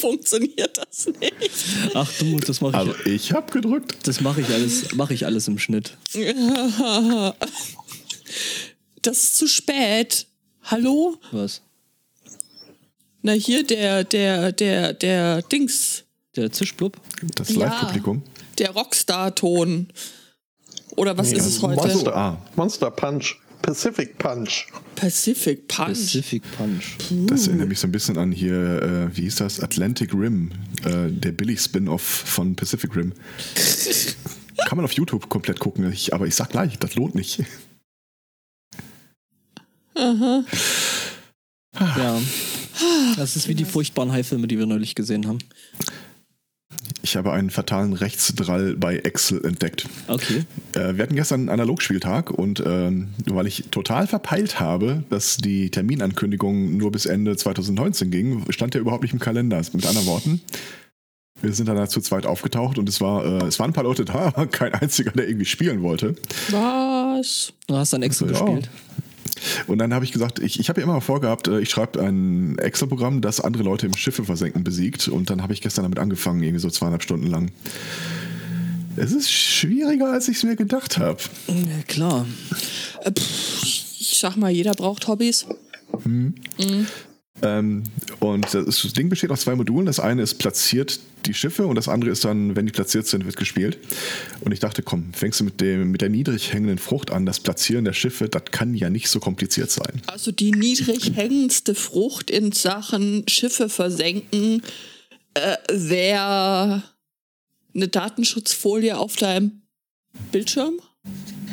funktioniert das nicht. Ach du, das mache ich. Also ich habe gedrückt. Das mache ich alles, mache ich alles im Schnitt. Das ist zu spät. Hallo? Was? Na hier der der der der Dings, Der Zischblub? Das Ja. Live-Publikum. der Rockstar-Ton. Oder was ist es heute? Monster. Monster, Ah. Monster Punch, Pacific Punch. Pacific Punch. Pacific Punch. Das erinnert mich so ein bisschen an hier, äh, wie hieß das? Atlantic Rim, äh, der Billy-Spin-Off von Pacific Rim. Kann man auf YouTube komplett gucken, ich, aber ich sag gleich, das lohnt nicht. Ja. Das ist wie die furchtbaren Haifilme, die wir neulich gesehen haben. Ich habe einen fatalen Rechtsdrall bei Excel entdeckt. Okay. Äh, wir hatten gestern einen Analogspieltag und ähm, weil ich total verpeilt habe, dass die Terminankündigung nur bis Ende 2019 ging, stand der überhaupt nicht im Kalender. Mit anderen Worten, wir sind dann da zu zweit aufgetaucht und es war, äh, es waren ein paar Leute da, aber kein einziger, der irgendwie spielen wollte. Was? Du hast dann Excel Ja. gespielt. Und dann habe ich gesagt, ich, ich habe ja immer vorgehabt, äh, ich schreibe ein Excel-Programm, das andere Leute im Schiffe versenken besiegt. Und dann habe ich gestern damit angefangen, irgendwie so zweieinhalb Stunden lang. Es ist schwieriger, als ich es mir gedacht habe. Ja, klar. Äh, pff, ich sag mal, jeder braucht Hobbys. Ähm, und das, Ding besteht aus zwei Modulen. Das eine ist platziert die Schiffe und das andere ist dann, wenn die platziert sind, wird gespielt. Und ich dachte, komm, fängst du mit, dem, mit der niedrig hängenden Frucht an. Das Platzieren der Schiffe, das kann ja nicht so kompliziert sein. Also die niedrig hängendste Frucht in Sachen Schiffe versenken äh, wäre eine Datenschutzfolie auf deinem Bildschirm.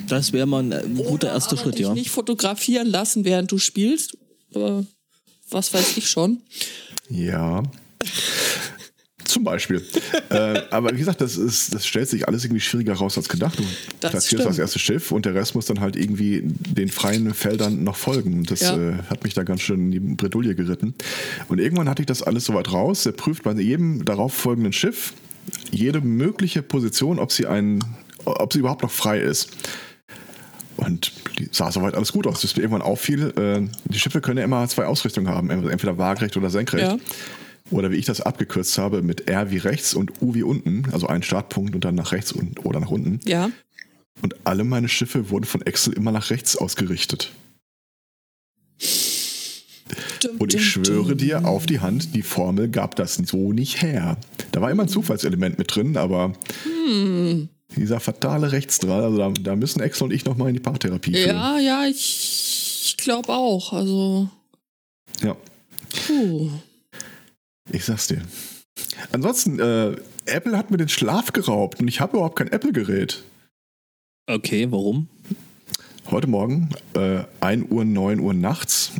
Das wäre mal ein, guter Oder erster aber Schritt, dich ja. nicht fotografieren lassen, während du spielst. Aber was weiß ich schon. Ja. Zum Beispiel. äh, aber wie gesagt, das, ist, das stellt sich alles irgendwie schwieriger raus als gedacht. Du Das platzierst stimmt. das erste Schiff und der Rest muss dann halt irgendwie den freien Feldern noch folgen. Und Das Ja. äh, hat mich da ganz schön in die Bredouille geritten. Und irgendwann hatte ich das alles soweit raus. Er prüft bei jedem darauf folgenden Schiff jede mögliche Position, ob sie, ein, ob sie überhaupt noch frei ist. Und die sah soweit alles gut aus, bis mir irgendwann auffiel, äh, die Schiffe können ja immer zwei Ausrichtungen haben, entweder waagerecht oder senkrecht. Ja. Oder wie ich das abgekürzt habe, mit R wie rechts und U wie unten, also ein Startpunkt und dann nach rechts und, oder nach unten. Ja. Und alle meine Schiffe wurden von Excel immer nach rechts ausgerichtet. Und ich schwöre dir auf die Hand, die Formel gab das so nicht her. Da war immer ein Zufallselement mit drin, aber dieser fatale Rechtsdrall, also da, da müssen Excel und ich nochmal in die Paartherapie führen. Ja, ja, ich, ich glaube auch. Also, ja. puh. Ich sag's dir. Ansonsten, äh, Apple hat mir den Schlaf geraubt und ich habe überhaupt kein Apple-Gerät. Okay, warum? Heute Morgen, äh, 1 Uhr, 9 Uhr nachts,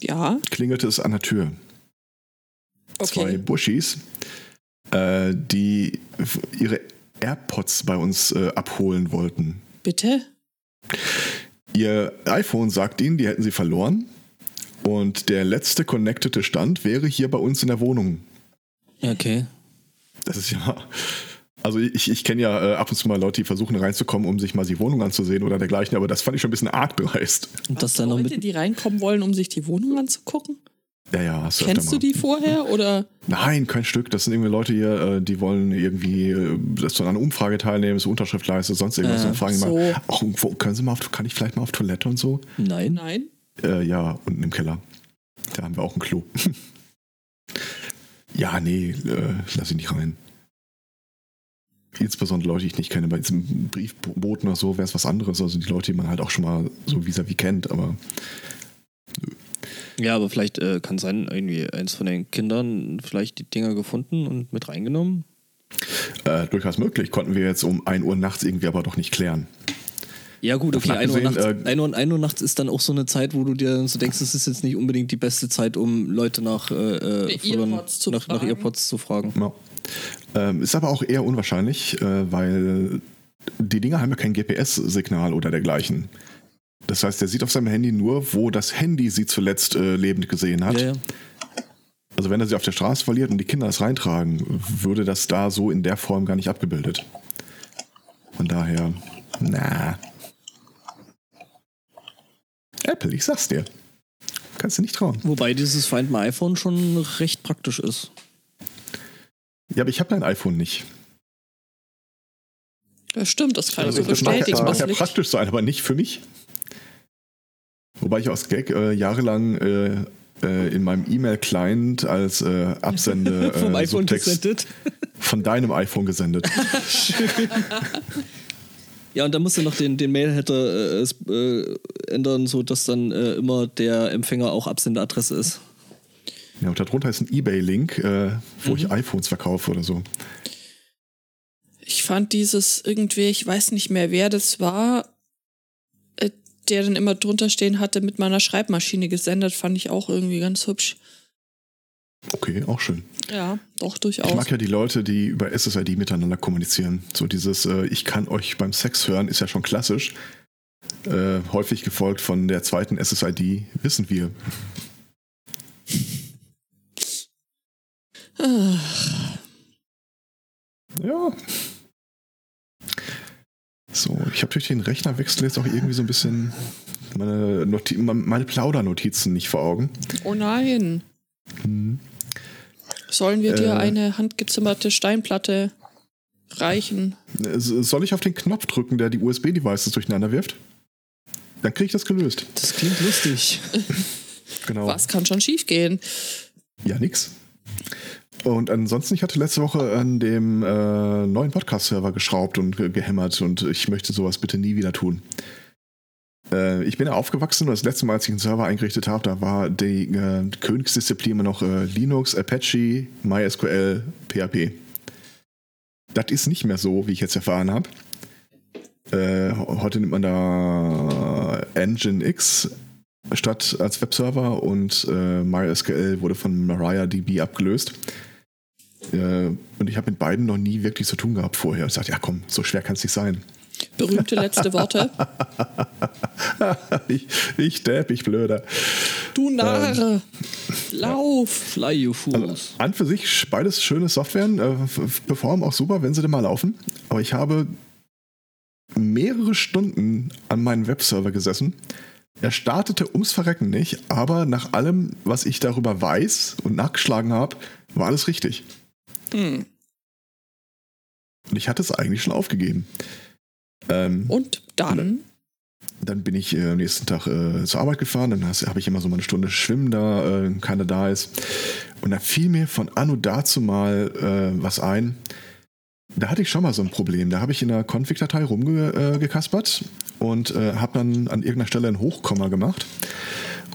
Ja, klingelte es an der Tür. Zwei okay. Bushis, äh, die ihre AirPods bei uns äh, abholen wollten. Bitte? Ihr iPhone sagt ihnen, die hätten sie verloren. Und der letzte connectete Stand wäre hier bei uns in der Wohnung. Okay. Das ist ja. Also ich, ich kenne ja äh, ab und zu mal Leute, die versuchen reinzukommen, um sich mal die Wohnung anzusehen oder dergleichen, aber das fand ich schon ein bisschen arg dreist. Und das dann noch Leute, mit. die reinkommen wollen, um sich die Wohnung anzugucken? Ja, ja, hast du Kennst du die vorher oder? Nein, kein Stück. Das sind irgendwie Leute hier, äh, die wollen irgendwie, äh, dass du an einer Umfrage teilnimmst, Unterschrift leistest, sonst irgendwas. Ja, und fragen so. mal, ach, wo, können Sie mal auf, kann ich vielleicht mal auf Toilette und so? Nein. Nein. Äh, ja, unten im Keller. Da haben wir auch ein Klo. ja, nee, äh, lass ich nicht rein. Insbesondere Leute, die ich nicht kenne. Bei diesem Briefboten oder so wäre es was anderes. Also die Leute, die man halt auch schon mal so vis-à-vis kennt. Aber Ja, aber vielleicht äh, kann sein, irgendwie eins von den Kindern vielleicht die Dinger gefunden und mit reingenommen. äh, durchaus möglich. Konnten wir jetzt um 1 Uhr nachts irgendwie aber doch nicht klären. Ja, gut, okay. Davon 1 Uhr, nachts, äh, 1, Uhr, 1 Uhr nachts ist dann auch so eine Zeit, wo du dir so denkst, es ist jetzt nicht unbedingt die beste Zeit, um Leute nach, äh, äh, zu nach, nach fragen. Earpods zu fragen. Ja. Ähm, ist aber auch eher unwahrscheinlich, äh, weil die Dinger haben ja kein GPS-Signal oder dergleichen. Das heißt, er sieht auf seinem Handy nur, wo das Handy sie zuletzt äh, lebend gesehen hat. Ja, ja. Also wenn er sie auf der Straße verliert und die Kinder es reintragen, würde das da so in der Form gar nicht abgebildet. Von daher, na. Apple, ich sag's dir. Kannst du nicht trauen. Wobei dieses Find My iPhone schon recht praktisch ist. Ja, aber ich habe dein iPhone nicht. Ja, stimmt, das kann ich Also so das mag bestätigen. ja- Mag Das ja praktisch sein, aber nicht für mich. Wobei ich aus Gag äh, jahrelang äh, äh, in meinem E-Mail-Client als äh, Absende Vom äh, iPhone Subtext gesendet. von deinem iPhone gesendet. Ja, und dann musst du noch den, den Mail-Header äh, es, ändern, so dass dann äh, immer der Empfänger auch Absenderadresse ist. Ja, und darunter ist ein Ebay-Link, äh, wo ich iPhones verkaufe oder so. Ich fand dieses irgendwie, ich weiß nicht mehr, wer das war, der dann immer drunter stehen hatte, mit meiner Schreibmaschine gesendet, fand ich auch irgendwie ganz hübsch. Okay, auch schön. Ja, doch Ich durchaus. mag ja die Leute, die über SSID miteinander kommunizieren. So dieses äh, Ich kann euch beim Sex hören ist ja schon klassisch. Äh, häufig gefolgt von der zweiten SSID, wissen wir. Ah, Ja. So, ich habe durch den Rechnerwechsel jetzt auch irgendwie so ein bisschen meine, Noti meine Plaudernotizen nicht vor Augen. oh nein. Hm. Sollen wir dir Äh. eine handgezimmerte Steinplatte reichen? Soll ich auf den Knopf drücken, der die USB-Devices durcheinander wirft? Dann kriege ich das gelöst. Das klingt lustig. Genau. Was kann schon schiefgehen? Ja, nix. Und ansonsten, ich hatte letzte Woche an dem äh, neuen Podcast-Server geschraubt und ge gehämmert und ich möchte sowas bitte nie wieder tun. Äh, ich bin ja aufgewachsen und das letzte Mal, als ich einen Server eingerichtet habe, da war die äh, Königsdisziplin immer noch äh, Linux, Apache, MySQL, PHP. Das ist nicht mehr so, wie ich jetzt erfahren habe. Äh, heute nimmt man da Nginx statt als Webserver und äh, MySQL wurde von MariaDB abgelöst. Äh, und ich habe mit beiden noch nie wirklich zu tun gehabt vorher. Ich dachte, ja komm, so schwer kann es nicht sein. Berühmte letzte Worte. ich, ich Depp, ich Blöder. Du Narre! Lauf! Fly you fools. An für sich beides schöne Softwaren, äh, performen auch super, wenn sie denn mal laufen. Aber ich habe mehrere Stunden an meinem Webserver gesessen. Er startete ums Verrecken nicht, aber nach allem, was ich darüber weiß und nachgeschlagen habe, war alles richtig. Hm. Und ich hatte es eigentlich schon aufgegeben. Ähm, Und dann? Dann bin ich äh, am nächsten Tag äh, zur Arbeit gefahren, dann habe ich immer so mal eine Stunde Schwimmen da, äh, keiner da ist. Und da fiel mir von anno dazu mal äh, was ein. Da hatte ich schon mal so ein Problem. Da habe ich in der Config-Datei rumgekaspert und äh, habe dann an irgendeiner Stelle ein Hochkomma gemacht.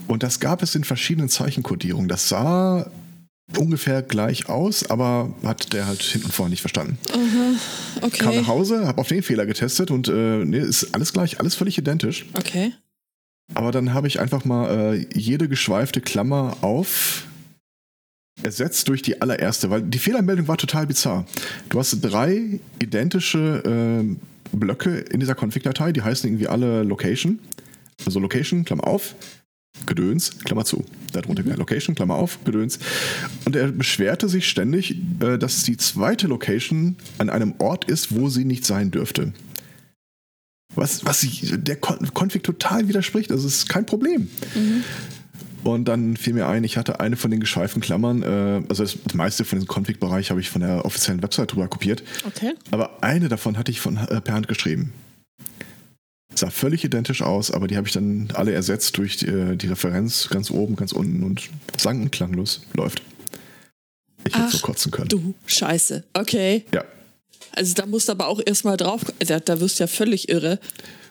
Und das gab es in verschiedenen Zeichenkodierungen. Das sah ungefähr gleich aus, aber hat der halt hinten und vorne nicht verstanden. Kam Okay. nach Hause, habe auf den Fehler getestet und äh, nee, ist alles gleich, alles völlig identisch. Okay. Aber dann habe ich einfach mal äh, jede geschweifte Klammer auf ersetzt durch die allererste, weil die Fehlermeldung war total bizarr. Du hast drei identische äh, Blöcke in dieser Config-Datei, die heißen irgendwie alle Location. Also Location, Klammer auf, Gedöns, Klammer zu. Darunter wieder Location, Klammer auf, Gedöns. Und er beschwerte sich ständig, äh, dass die zweite Location an einem Ort ist, wo sie nicht sein dürfte. Was, was der Kon Config total widerspricht. Also es ist kein Problem. Und dann fiel mir ein, ich hatte eine von den geschweiften Klammern, äh, also das meiste von diesem Config-Bereich habe ich von der offiziellen Website drüber kopiert, Okay. aber eine davon hatte ich von, äh, per Hand geschrieben. Sah völlig identisch aus, aber die habe ich dann alle ersetzt durch die, äh, die Referenz ganz oben, ganz unten und sang und klanglos läuft. Ich hätte so kotzen können. Du Scheiße. Okay. Ja. Also da musst du aber auch erstmal drauf. Da, da wirst du ja völlig irre.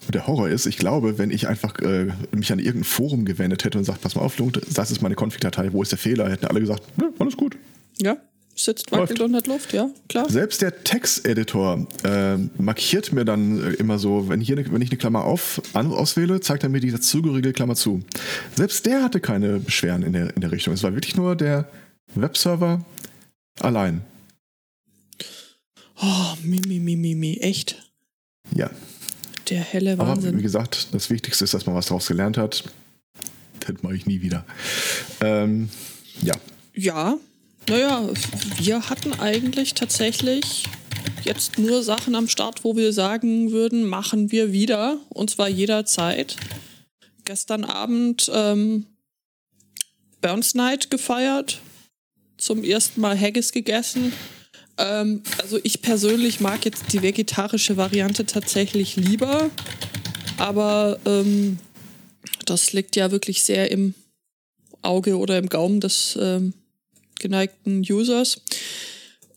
Und der Horror ist, ich glaube, wenn ich einfach äh, mich an irgendein Forum gewendet hätte und sagt, pass mal auf, das ist meine Config-Datei, wo ist der Fehler, hätten alle gesagt, ne, alles gut. Ja. Sitzt, wackelt Läuft. und hat Luft, ja, klar. Selbst der Texteditor äh, markiert mir dann äh, immer so, wenn, hier ne, wenn ich eine Klammer auf, an, auswähle, zeigt er mir die dazugehörige Klammer zu. Selbst der hatte keine Beschwerden in der, in der Richtung. Es war wirklich nur der Webserver allein. Oh, Mimi, Mimi, Mimi, echt. Ja. Der helle Aber wie Wahnsinn. gesagt, das Wichtigste ist, dass man was daraus gelernt hat. Das mache ich nie wieder. Ähm, ja. Ja, naja, wir hatten eigentlich tatsächlich jetzt nur Sachen am Start, wo wir sagen würden, machen wir wieder. Und zwar jederzeit. Gestern Abend ähm, Burns Night gefeiert. Zum ersten Mal Haggis gegessen. Ähm, also ich persönlich mag jetzt die vegetarische Variante tatsächlich lieber, aber ähm, das liegt ja wirklich sehr im Auge oder im Gaumen des ähm, geneigten Users.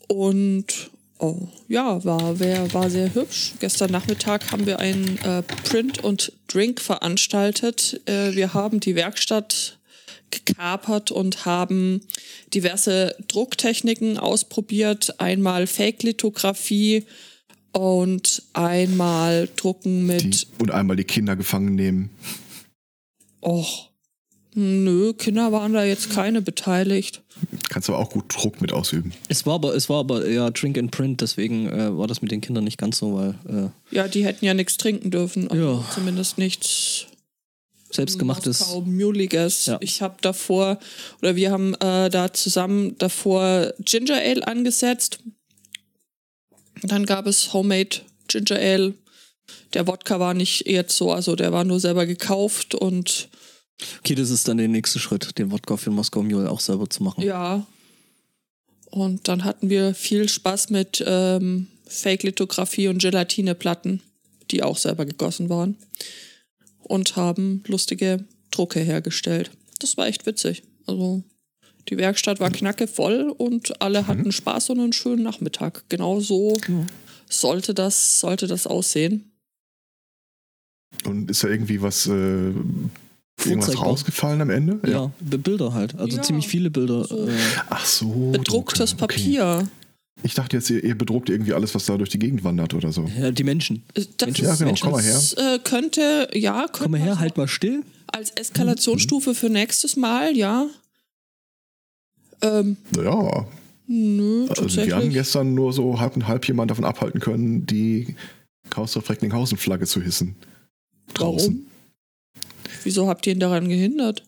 Und oh, ja, war, wär, war sehr hübsch. Gestern Nachmittag haben wir einen äh, Print und Drink veranstaltet. Äh, wir haben die Werkstatt gekapert und haben diverse Drucktechniken ausprobiert. Einmal Fake-Lithografie und einmal Drucken mit. Die, und einmal die Kinder gefangen nehmen. Och, nö, Kinder waren da jetzt keine beteiligt. Kannst aber auch gut Druck mit ausüben. Es war aber, es war aber eher Drink and Print, deswegen äh, war das mit den Kindern nicht ganz so, weil äh, Ja, die hätten ja nichts trinken dürfen. Ja. Zumindest nichts selbstgemachtes. Muliges. Ja. Ich habe davor, oder wir haben äh, da zusammen davor Ginger Ale angesetzt. Dann gab es Homemade Ginger Ale. Der Wodka war nicht jetzt so, also der war nur selber gekauft und Okay, das ist dann der nächste Schritt, den Wodka für Moskau Mule auch selber zu machen. ja. Und dann hatten wir viel Spaß mit ähm, Fake-Lithografie und Gelatineplatten, die auch selber gegossen waren. Und haben lustige Drucke hergestellt. Das war echt witzig. Also die Werkstatt war knacke voll und alle hatten Spaß und einen schönen Nachmittag. Genau so sollte, das, sollte das aussehen. Und ist da irgendwie was, äh, irgendwas Vorzeigbar. rausgefallen am Ende? Ja, B- Bilder halt. Also Ja, ziemlich viele Bilder. so. Äh, Ach so. Bedrucktes Drucke, okay. Papier. Ich dachte jetzt, ihr, ihr bedruckt irgendwie alles, was da durch die Gegend wandert oder so. ja, die Menschen. Das Ja, genau, komm mal her. das, äh, könnte, ja, könnte Komm mal her, halt mal still. als Eskalationsstufe für nächstes Mal, ja. Ähm, Naja, nö, also wir haben gestern nur so halb und halb jemand davon abhalten können, die Kausdorf Recklinghausen-Flagge zu hissen. Draußen. Warum? Wieso habt ihr ihn daran gehindert?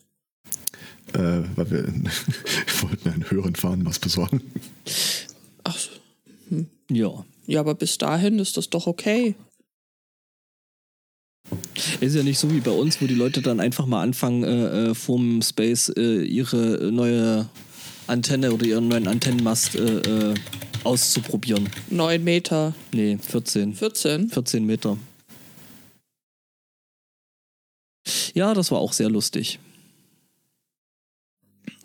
Äh, weil wir wollten einen höheren Fahren was besorgen. Ach, Ja. ja, aber bis dahin ist das doch okay. Ist ja nicht so wie bei uns, wo die Leute dann einfach mal anfangen, äh, äh, vorm Space äh, ihre neue Antenne oder ihren neuen Antennenmast äh, äh, auszuprobieren. Neun Meter. Nee, 14. 14. 14 Meter. Ja, das war auch sehr lustig.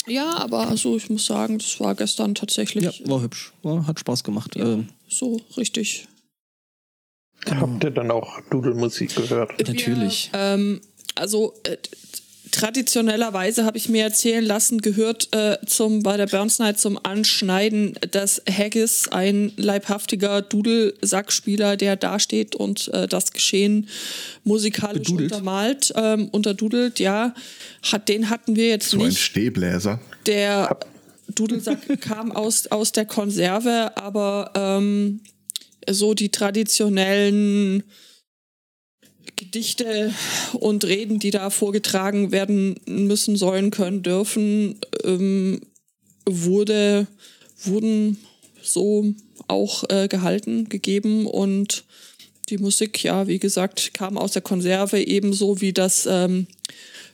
Ja, aber also ich muss sagen, das war gestern tatsächlich Ja, war hübsch. War, hat Spaß gemacht. Ja. Ähm, so richtig. Habt ihr dann auch Dudelmusik gehört? Natürlich. Wir, ähm, also äh, traditionellerweise habe ich mir erzählen lassen, gehört äh, zum bei der Burns Night zum Anschneiden, dass Haggis ein leibhaftiger Dudelsackspieler, der dasteht und äh, das Geschehen musikalisch Bedudelt. untermalt, ähm, unterdudelt, ja, hat den hatten wir jetzt So ein nicht. Stehbläser. Der Dudelsack kam aus, aus der Konserve, aber ähm, so die traditionellen Gedichte und Reden, die da vorgetragen werden müssen, sollen, können, dürfen, ähm, wurde, wurden so auch äh, gehalten, gegeben und die Musik, ja, wie gesagt, kam aus der Konserve, ebenso wie das ähm,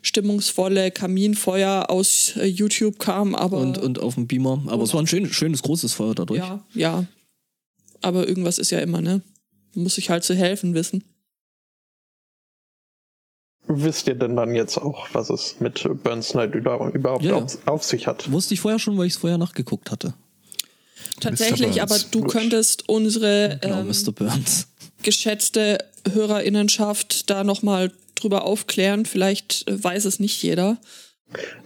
stimmungsvolle Kaminfeuer aus äh, YouTube kam, aber und, und auf dem Beamer. Aber es war ein schön, schönes, großes Feuer dadurch. ja, ja. Aber irgendwas ist ja immer, ne? Muss ich halt zu helfen wissen. Wisst ihr denn dann jetzt auch, was es mit Burns Night über- überhaupt Ja, auf, auf sich hat? Wusste ich vorher schon, weil ich es vorher nachgeguckt hatte. Tatsächlich, aber du könntest unsere Genau, ähm, Mr. Burns. geschätzte Hörerinnenschaft da nochmal drüber aufklären. Vielleicht äh, weiß es nicht jeder.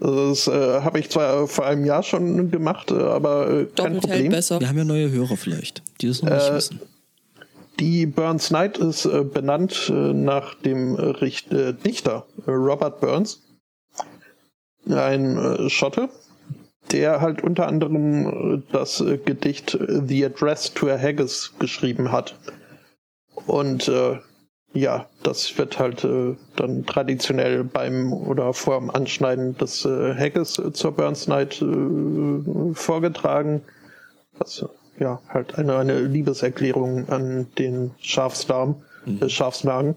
Das äh, habe ich zwar vor einem Jahr schon gemacht, äh, aber äh, kein Doppelt Problem. besser. Wir haben ja neue Hörer vielleicht, die das noch nicht Äh, wissen. Die Burns Night ist äh, benannt äh, nach dem äh, Richt äh, Dichter äh, Robert Burns, ein äh, Schotte, der halt unter anderem das Gedicht The Address to a Haggis geschrieben hat. Und ja, das wird halt dann traditionell beim oder vor dem Anschneiden des Haggis zur Burns Night vorgetragen. Was ja halt eine, eine Liebeserklärung an den Schafsdarm, äh, Schafsmagen.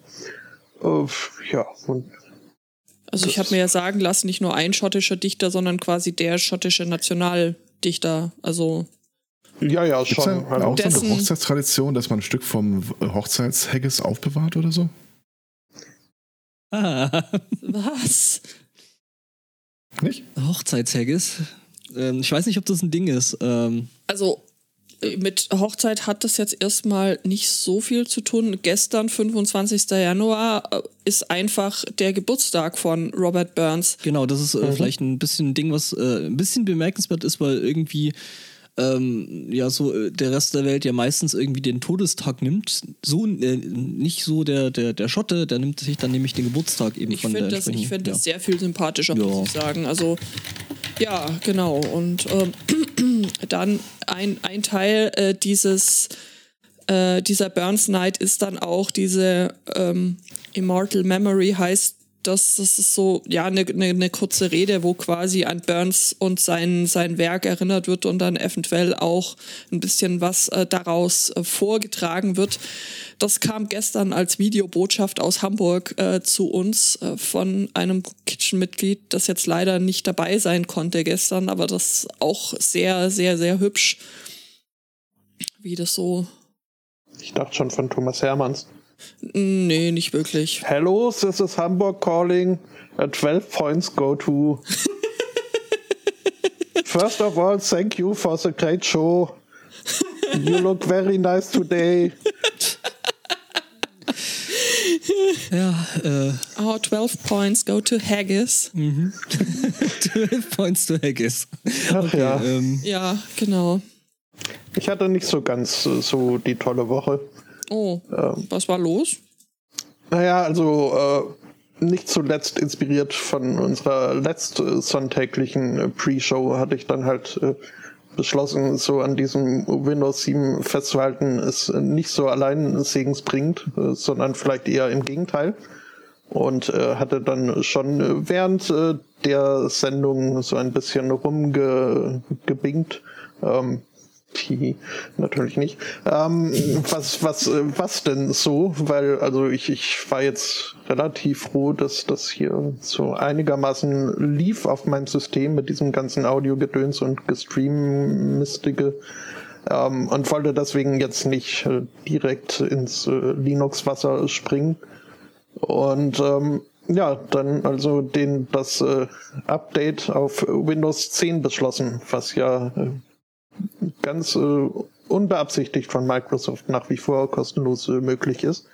Äh, ja, und Also ich habe mir ja sagen lassen, nicht nur ein schottischer Dichter, sondern quasi der schottische Nationaldichter. Also Ja, ja, schon. da Also, auch so eine Hochzeitstradition, dass man ein Stück vom Hochzeitshaggis aufbewahrt oder so? Ah, Was? Nicht? Hochzeitshaggis. Ähm, ich weiß nicht, ob das ein Ding ist. Ähm, Also mit Hochzeit hat das jetzt erstmal nicht so viel zu tun. Gestern, 25. Januar, äh, ist einfach der Geburtstag von Robert Burns. genau, das ist äh, vielleicht ein bisschen ein Ding, was äh, ein bisschen bemerkenswert ist, weil irgendwie ähm, ja so äh, der Rest der Welt ja meistens irgendwie den Todestag nimmt. So äh, nicht so der, der, der Schotte, der nimmt sich dann nämlich den Geburtstag eben Ich von finde der das, ich entsprechenden- find ja. das sehr viel sympathischer, Ja. muss ich sagen. Also, ja, genau. Und ähm, dann ein, ein Teil äh, dieses, äh, dieser Burns Night ist dann auch diese ähm, Immortal Memory heißt, das, das ist so, ja, eine ne, ne kurze Rede, wo quasi an Burns und sein, sein Werk erinnert wird und dann eventuell auch ein bisschen was äh, daraus äh, vorgetragen wird. Das kam gestern als Videobotschaft aus Hamburg äh, zu uns äh, von einem Kitchen-Mitglied, das jetzt leider nicht dabei sein konnte gestern, aber das auch sehr, sehr, sehr hübsch, wie das so. ich dachte schon von Thomas Hermanns. Nee, nicht wirklich. Hello, this is Hamburg calling. Uh, 12 points go to. First of all, thank you for the great show. You look very nice today. Ja, äh, Oh, 12 points go to Haggis. 12 Points to Haggis. Ach ja. Ähm, Ja, genau. Ich hatte nicht so ganz so die tolle Woche. Oh, Ähm. was war los? Naja, also äh, nicht zuletzt inspiriert von unserer letzten sonntäglichen äh, Pre-Show hatte ich dann halt äh, beschlossen, so an diesem Windows 7 festzuhalten, ist äh, nicht so allein segensbringend, äh, sondern vielleicht eher im Gegenteil. Und äh, hatte dann schon äh, während äh, der Sendung so ein bisschen rumgebingt. Ähm, die, natürlich nicht. Ähm, was, was, äh, was denn so? Weil, also ich, ich war jetzt relativ froh, dass das hier so einigermaßen lief auf meinem System mit diesem ganzen Audiogedöns und Gestreamistige. Ähm, und wollte deswegen jetzt nicht äh, direkt ins äh, Linux-Wasser springen. Und ähm, ja, dann also den das äh, Update auf Windows 10 beschlossen, was ja äh, ganz äh, unbeabsichtigt von Microsoft nach wie vor kostenlos äh, möglich ist.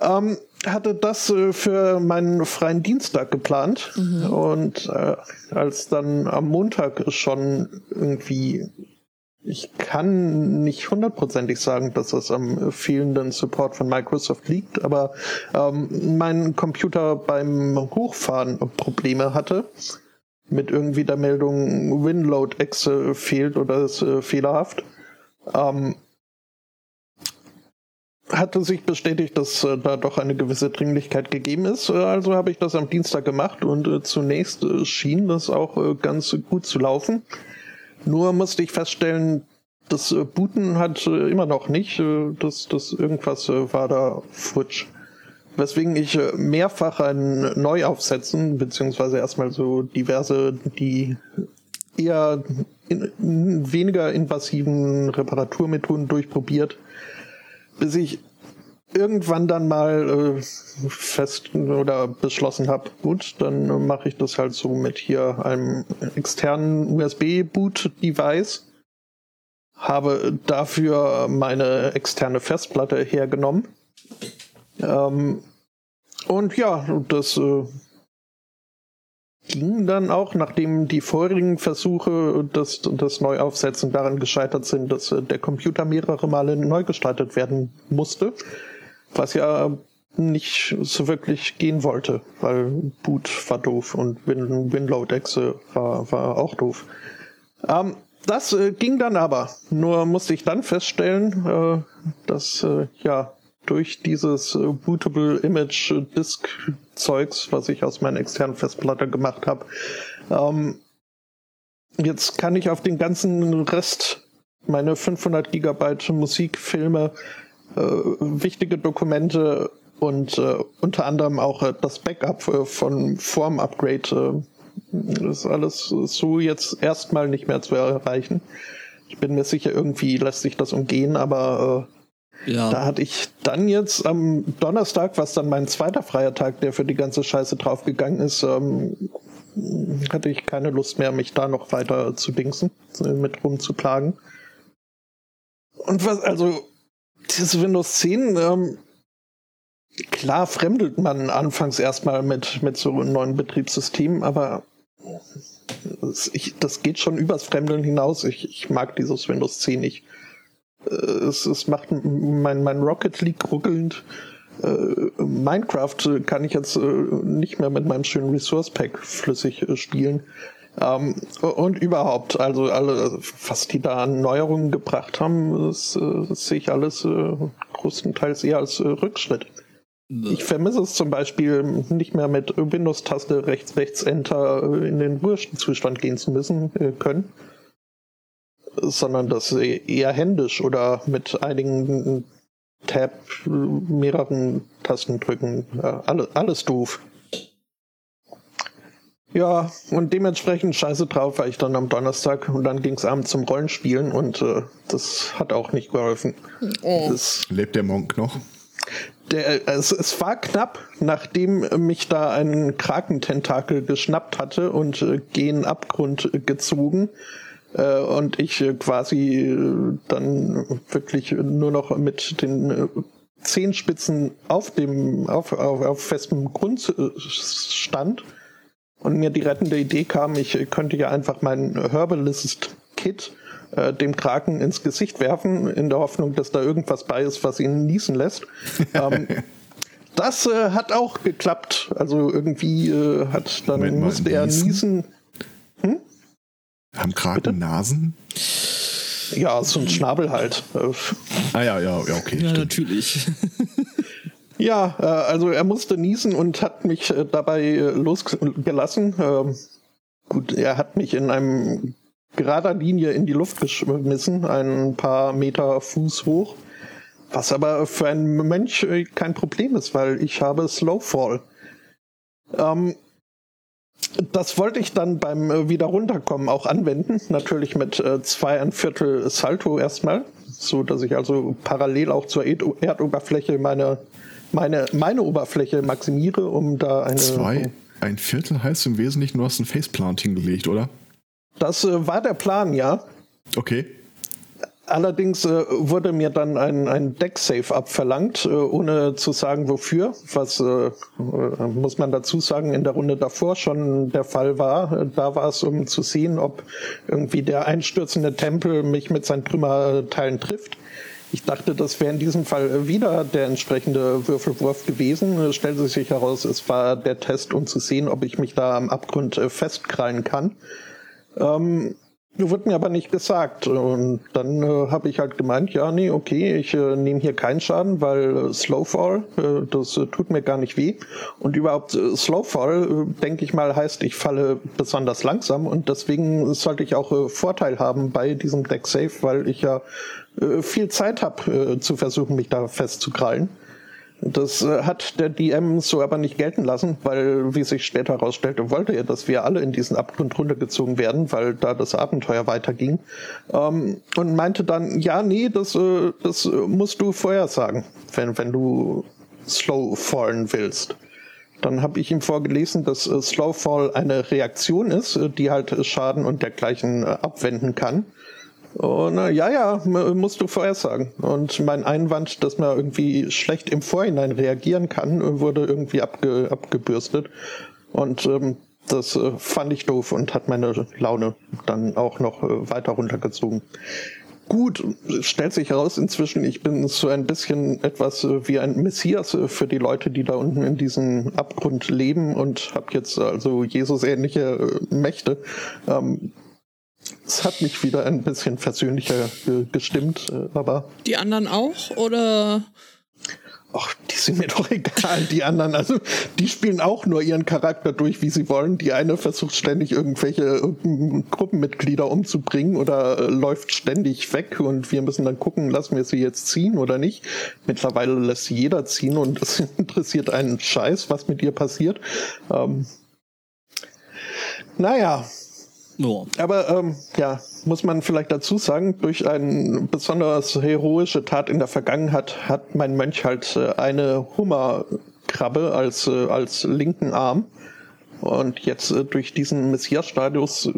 Ähm, hatte das äh, für meinen freien Dienstag geplant. Und äh, als dann am Montag schon irgendwie ich kann nicht hundertprozentig sagen, dass das am fehlenden Support von Microsoft liegt, aber ähm, mein Computer beim Hochfahren Probleme hatte mit irgendwie der Meldung WinLoad-Exe fehlt oder ist äh, fehlerhaft. Ähm, hatte sich bestätigt, dass äh, da doch eine gewisse Dringlichkeit gegeben ist. Äh, also habe ich das am Dienstag gemacht und äh, zunächst äh, schien das auch äh, ganz gut zu laufen. Nur musste ich feststellen, das äh, Booten hat immer noch nicht. Das, das irgendwas war da futsch. Weswegen ich äh, mehrfach ein Neuaufsetzen, beziehungsweise erstmal so diverse, die eher in, in weniger invasiven Reparaturmethoden durchprobiert, bis ich irgendwann dann mal äh, fest oder beschlossen habe, gut, dann äh, mache ich das halt so mit hier einem externen USB-Boot-Device. Habe dafür meine externe Festplatte hergenommen. Ähm, und ja, das äh, ging dann auch, nachdem die vorigen Versuche des, des Neuaufsetzen daran gescheitert sind, dass äh, der Computer mehrere Male neu gestartet werden musste, was ja nicht so wirklich gehen wollte, weil Boot war doof und Win Winload-Exe war, war auch doof. Ähm, das äh, ging dann aber. Nur musste ich dann feststellen, äh, dass äh, ja durch dieses äh, bootable Image Disk Zeugs, was ich aus meiner externen Festplatte gemacht habe, ähm, jetzt kann ich auf den ganzen Rest meine 500 Gigabyte Musikfilme, äh, wichtige Dokumente und äh, unter anderem auch äh, das Backup äh, von Form Upgrade äh, ist alles so jetzt erstmal nicht mehr zu erreichen. Ich bin mir sicher, irgendwie lässt sich das umgehen, aber äh, ja. da hatte ich dann jetzt am Donnerstag, was dann mein zweiter freier Tag, der für die ganze Scheiße draufgegangen ist, ähm, hatte ich keine Lust mehr, mich da noch weiter zu dingsen, mit rumzuplagen. Und was, also, dieses Windows 10, ähm, klar fremdelt man anfangs erstmal mit, mit so einem neuen Betriebssystem, aber das, ich, das geht schon übers Fremdeln hinaus. Ich, ich mag dieses Windows 10 nicht. Äh, es, es macht mein, mein Rocket League ruckelnd. Äh, Minecraft kann ich jetzt äh, nicht mehr mit meinem schönen Resource Pack flüssig äh, spielen. Ähm, und überhaupt, also alle, was die da an Neuerungen gebracht haben, das, äh, das sehe ich alles äh, größtenteils eher als Rückschritt. Ich vermisse es zum Beispiel nicht mehr mit Windows-Taste rechts, rechts, Enter in den Wurstenzustand gehen zu müssen äh, können, sondern das eher händisch oder mit einigen Tab mehreren Tasten drücken. Alles, alles doof. Ja, und dementsprechend scheiße drauf war ich dann am Donnerstag und dann ging es abends zum Rollenspielen und äh, das hat auch nicht geholfen. Oh. Lebt der Monk noch? der, es, es war knapp, nachdem mich da ein Krakententakel geschnappt hatte und äh, gen Abgrund gezogen äh, und ich äh, quasi äh, dann wirklich nur noch mit den äh, Zehenspitzen auf dem auf, auf, auf festem Grund äh, stand und mir die rettende Idee kam, ich könnte ja einfach mein Herbalist Kit äh, dem Kraken ins Gesicht werfen, in der Hoffnung, dass da irgendwas bei ist, was ihn niesen lässt. ähm, das äh, hat auch geklappt. Also irgendwie äh, hat dann Moment musste er niesen. Hm? Haben Kraken Bitte? Nasen? Ja, so ein Schnabel halt. ah ja, ja, ja, okay. Ja, stimmt. natürlich. ja, äh, also er musste niesen und hat mich äh, dabei äh, losgelassen. Ähm, gut, er hat mich in einem gerader Linie in die Luft geschmissen, ein paar Meter Fuß hoch. Was aber für einen Mönch kein Problem ist, weil ich habe Slowfall. Ähm, das wollte ich dann beim äh, wieder runterkommen auch anwenden, natürlich mit äh, zwei ein Viertel Salto erstmal, so dass ich also parallel auch zur Erd Erdoberfläche meine meine meine Oberfläche maximiere, um da eine zwei ein Viertel heißt im Wesentlichen, du hast ein Faceplant hingelegt, oder? Das äh, war der Plan, ja. Okay. Allerdings äh, wurde mir dann ein, ein Deck-Safe abverlangt, äh, ohne zu sagen wofür, was äh, äh, muss man dazu sagen, in der Runde davor schon der Fall war. Da war es, um zu sehen, ob irgendwie der einstürzende Tempel mich mit seinen Trümmerteilen trifft. Ich dachte, das wäre in diesem Fall wieder der entsprechende Würfelwurf gewesen. Es stellte sich heraus, es war der Test, um zu sehen, ob ich mich da am Abgrund äh, festkrallen kann. Ähm, wurde mir aber nicht gesagt. Und dann äh, habe ich halt gemeint, ja, nee, okay, ich äh, nehme hier keinen Schaden, weil äh, Slowfall, äh, das äh, tut mir gar nicht weh. Und überhaupt äh, Slowfall, äh, denke ich mal, heißt, ich falle besonders langsam und deswegen sollte ich auch Vorteil haben bei diesem Deck Safe, weil ich ja viel Zeit habe, zu versuchen, mich da festzukrallen. Das äh, hat der DM so aber nicht gelten lassen, weil, wie sich später herausstellte, wollte er, dass wir alle in diesen Abgrund runtergezogen werden, weil da das Abenteuer weiterging. Ähm, und meinte dann, ja, nee, das, äh, das musst du vorher sagen, wenn, wenn du slow fallen willst. Dann habe ich ihm vorgelesen, dass äh, Slowfall eine Reaktion ist, äh, die halt Schaden und dergleichen äh, abwenden kann. Und na, ja, ja, musst du vorher sagen. Und mein Einwand, dass man irgendwie schlecht im Vorhinein reagieren kann, wurde irgendwie abge, abgebürstet. Und ähm, das äh, fand ich doof und hat meine Laune dann auch noch äh, weiter runtergezogen. Gut, stellt sich heraus inzwischen, ich bin so ein bisschen etwas äh, wie ein Messias äh, für die Leute, die da unten in diesem Abgrund leben und habe jetzt also Jesus-ähnliche äh, Mächte. Ähm, es hat mich wieder ein bisschen versöhnlicher gestimmt, äh, aber. Die anderen auch, oder? Ach, die sind mir doch egal, die anderen. Also, die spielen auch nur ihren Charakter durch, wie sie wollen. Die eine versucht ständig irgendwelche Gruppenmitglieder umzubringen oder äh, läuft ständig weg und wir müssen dann gucken, lassen wir sie jetzt ziehen oder nicht. Mittlerweile lässt sie jeder ziehen und es interessiert einen Scheiß, was mit ihr passiert. Ähm, naja, Ja. Aber ähm, ja, muss man vielleicht dazu sagen, durch eine besonders heroische Tat in der Vergangenheit hat mein Mönch halt äh, eine Hummerkrabbe als, äh, als linken Arm. Und jetzt äh, durch diesen Messias-Status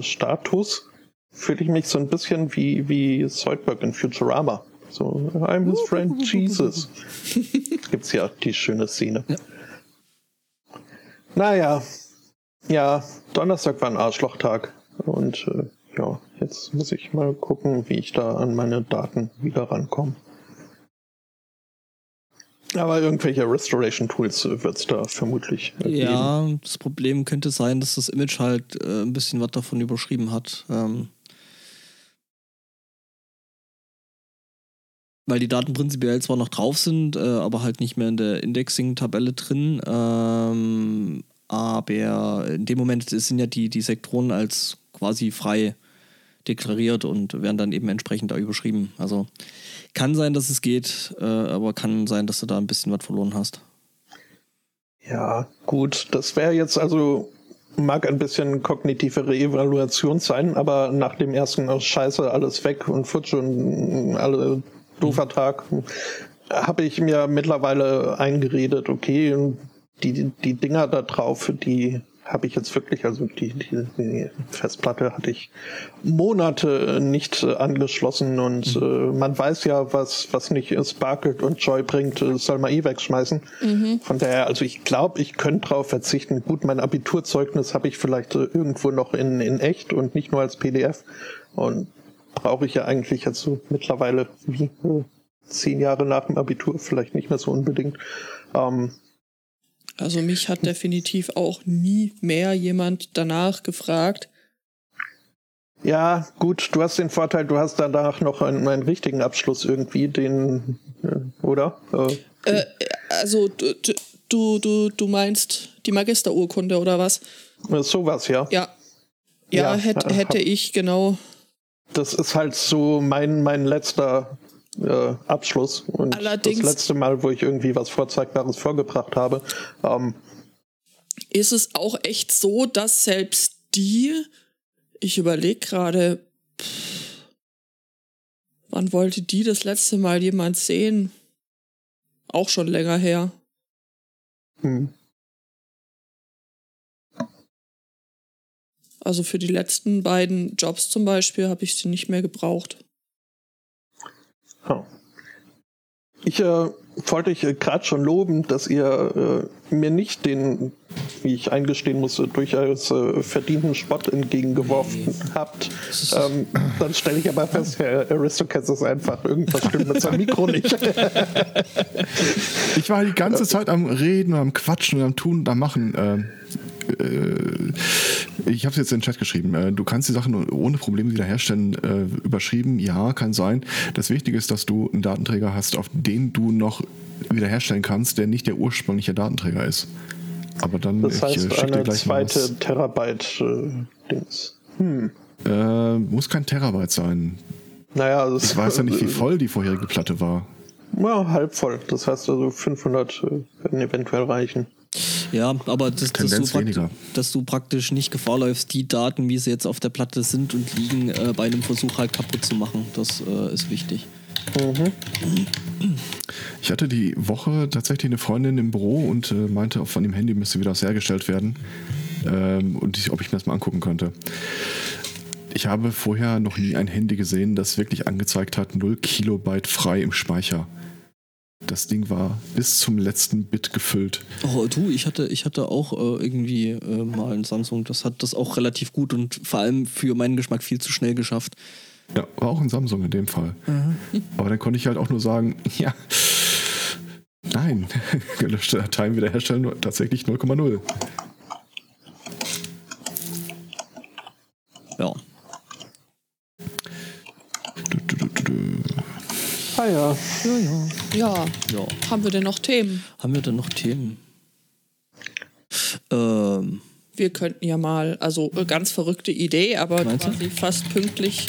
Status fühle ich mich so ein bisschen wie, wie Zoidberg in Futurama. So, I'm his friend Jesus. Gibt's ja die schöne Szene. Ja. Naja, ja, Donnerstag war ein Arschlochtag. Und äh, ja, jetzt muss ich mal gucken, wie ich da an meine Daten wieder rankomme. Aber irgendwelche Restoration-Tools wird es da vermutlich geben. Ja, das Problem könnte sein, dass das Image halt äh, ein bisschen was davon überschrieben hat. Ähm, weil die Daten prinzipiell zwar noch drauf sind, äh, aber halt nicht mehr in der Indexing-Tabelle drin. Ähm, aber in dem Moment sind ja die, die Sektoren als quasi frei deklariert und werden dann eben entsprechend da überschrieben. Also kann sein, dass es geht, äh, aber kann sein, dass du da ein bisschen was verloren hast. Ja, gut, das wäre jetzt also, mag ein bisschen kognitive Reevaluation sein, aber nach dem ersten oh, Scheiße, alles weg und futsch und alle doofer Tag, habe ich mir mittlerweile eingeredet, okay, die, die Dinger da drauf, die habe ich jetzt wirklich, also die, die, die Festplatte hatte ich Monate nicht äh, angeschlossen und äh, man weiß ja, was, was nicht sparkelt und Joy bringt, äh, soll man eh wegschmeißen. Von daher, also ich glaube, ich könnte drauf verzichten. Gut, mein Abiturzeugnis habe ich vielleicht äh, irgendwo noch in, in echt und nicht nur als PDF. Und brauche ich ja eigentlich jetzt so mittlerweile wie zehn Jahre nach dem Abitur, vielleicht nicht mehr so unbedingt. Ähm, Also mich hat definitiv auch nie mehr jemand danach gefragt. Ja, gut, du hast den Vorteil, du hast danach noch einen, einen richtigen Abschluss irgendwie, den, äh, oder? Äh, Äh, also du, du, du, du meinst die Magisterurkunde oder was? sowas, ja. Ja. Ja, Ja, äh, hätte hab- ich, genau. Das ist halt so mein, mein letzter äh, Abschluss und Allerdings- das letzte Mal, wo ich irgendwie was Vorzeigbares vorgebracht habe. Ähm, Ist es auch echt so, dass selbst die, ich überlege gerade, wann wollte die das letzte Mal jemand sehen? Auch schon länger her. hm. Also für die letzten beiden Jobs zum Beispiel habe ich sie nicht mehr gebraucht. Ich äh, wollte euch äh, gerade schon loben, dass ihr äh, mir nicht den, wie ich eingestehen musste, durchaus äh, verdienten Spott entgegengeworfen habt. Ähm, dann stelle ich aber fest, Herr Aristocats ist einfach irgendwas stimmt mit seinem Mikro nicht. Ich war die ganze Zeit am Reden und am Quatschen und am Tun und am Machen. Ähm, äh, ich habe es jetzt in den Chat geschrieben. Äh, du kannst die Sachen ohne Probleme wiederherstellen. Äh, überschrieben, ja, kann sein. Das Wichtige ist, dass du einen Datenträger hast, auf den du noch wiederherstellen kannst, der nicht der ursprüngliche Datenträger ist. Aber dann Das ich, heißt, äh, dir eine zweite Terabyte äh. Hm. Äh, muss kein Terabyte sein. Naja, das Ich weiß ja nicht, wie voll die vorherige Platte war. Ja, halb voll. Das heißt also 500 äh, werden eventuell reichen. Ja, aber das, dass, du Tendenz praktisch, weniger. dass du praktisch nicht Gefahr läufst, die Daten, wie sie jetzt auf der Platte sind und liegen, äh, bei einem Versuch halt kaputt zu machen. Das äh, ist wichtig. Ich hatte die Woche tatsächlich eine Freundin im Büro und äh, meinte, von dem Handy müsste wieder was hergestellt werden. Ähm, und ich, ob ich mir das mal angucken könnte. Ich habe vorher noch nie ein Handy gesehen, das wirklich angezeigt hat, 0 Kilobyte frei im Speicher. Das Ding war bis zum letzten Bit gefüllt. Oh, du, ich hatte, ich hatte auch äh, irgendwie äh, mal ein Samsung, das hat das auch relativ gut und vor allem für meinen Geschmack viel zu schnell geschafft. Ja, war auch ein Samsung in dem Fall. Aber dann konnte ich halt auch nur sagen, ja, nein, gelöschte Dateien wiederherstellen, tatsächlich 0,0. Ja. Du, du, du, du, du. Ah ja. Ja, ja. Ja, Ja. haben wir denn noch Themen? Haben wir denn noch Themen? Ähm, Wir könnten ja mal, also äh, ganz verrückte Idee, aber Meinst du? quasi fast pünktlich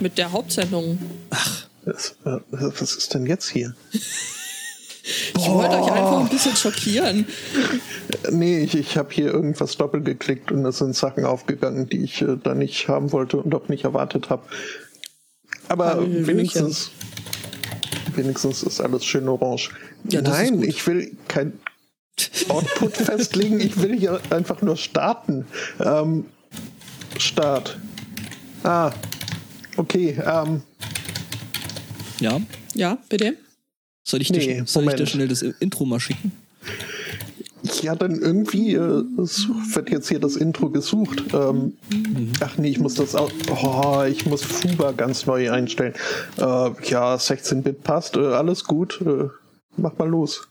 mit der Hauptsendung. Was, äh, was ist denn jetzt hier? Ich wollte euch einfach ein bisschen schockieren. Nee, ich, ich habe hier irgendwas doppelt geklickt und es sind Sachen aufgegangen, die ich äh, da nicht haben wollte und auch nicht erwartet habe. Aber Hallöchen. wenigstens, wenigstens ist alles schön orange. Ja, Nein, ich will kein Output festlegen, ich will hier einfach nur starten. Ähm, Start. Ah, okay. Ähm, Ja. Ja, bitte? Soll ich, Nee, dir, soll ich dir schnell das Intro mal schicken? Ja, dann irgendwie äh, es wird jetzt hier das Intro gesucht. Ähm, Ach nee, ich muss das auch. Oh, ich muss Fuba ganz neu einstellen. Äh, ja, 16-Bit passt, äh, alles gut. Äh, mach mal los.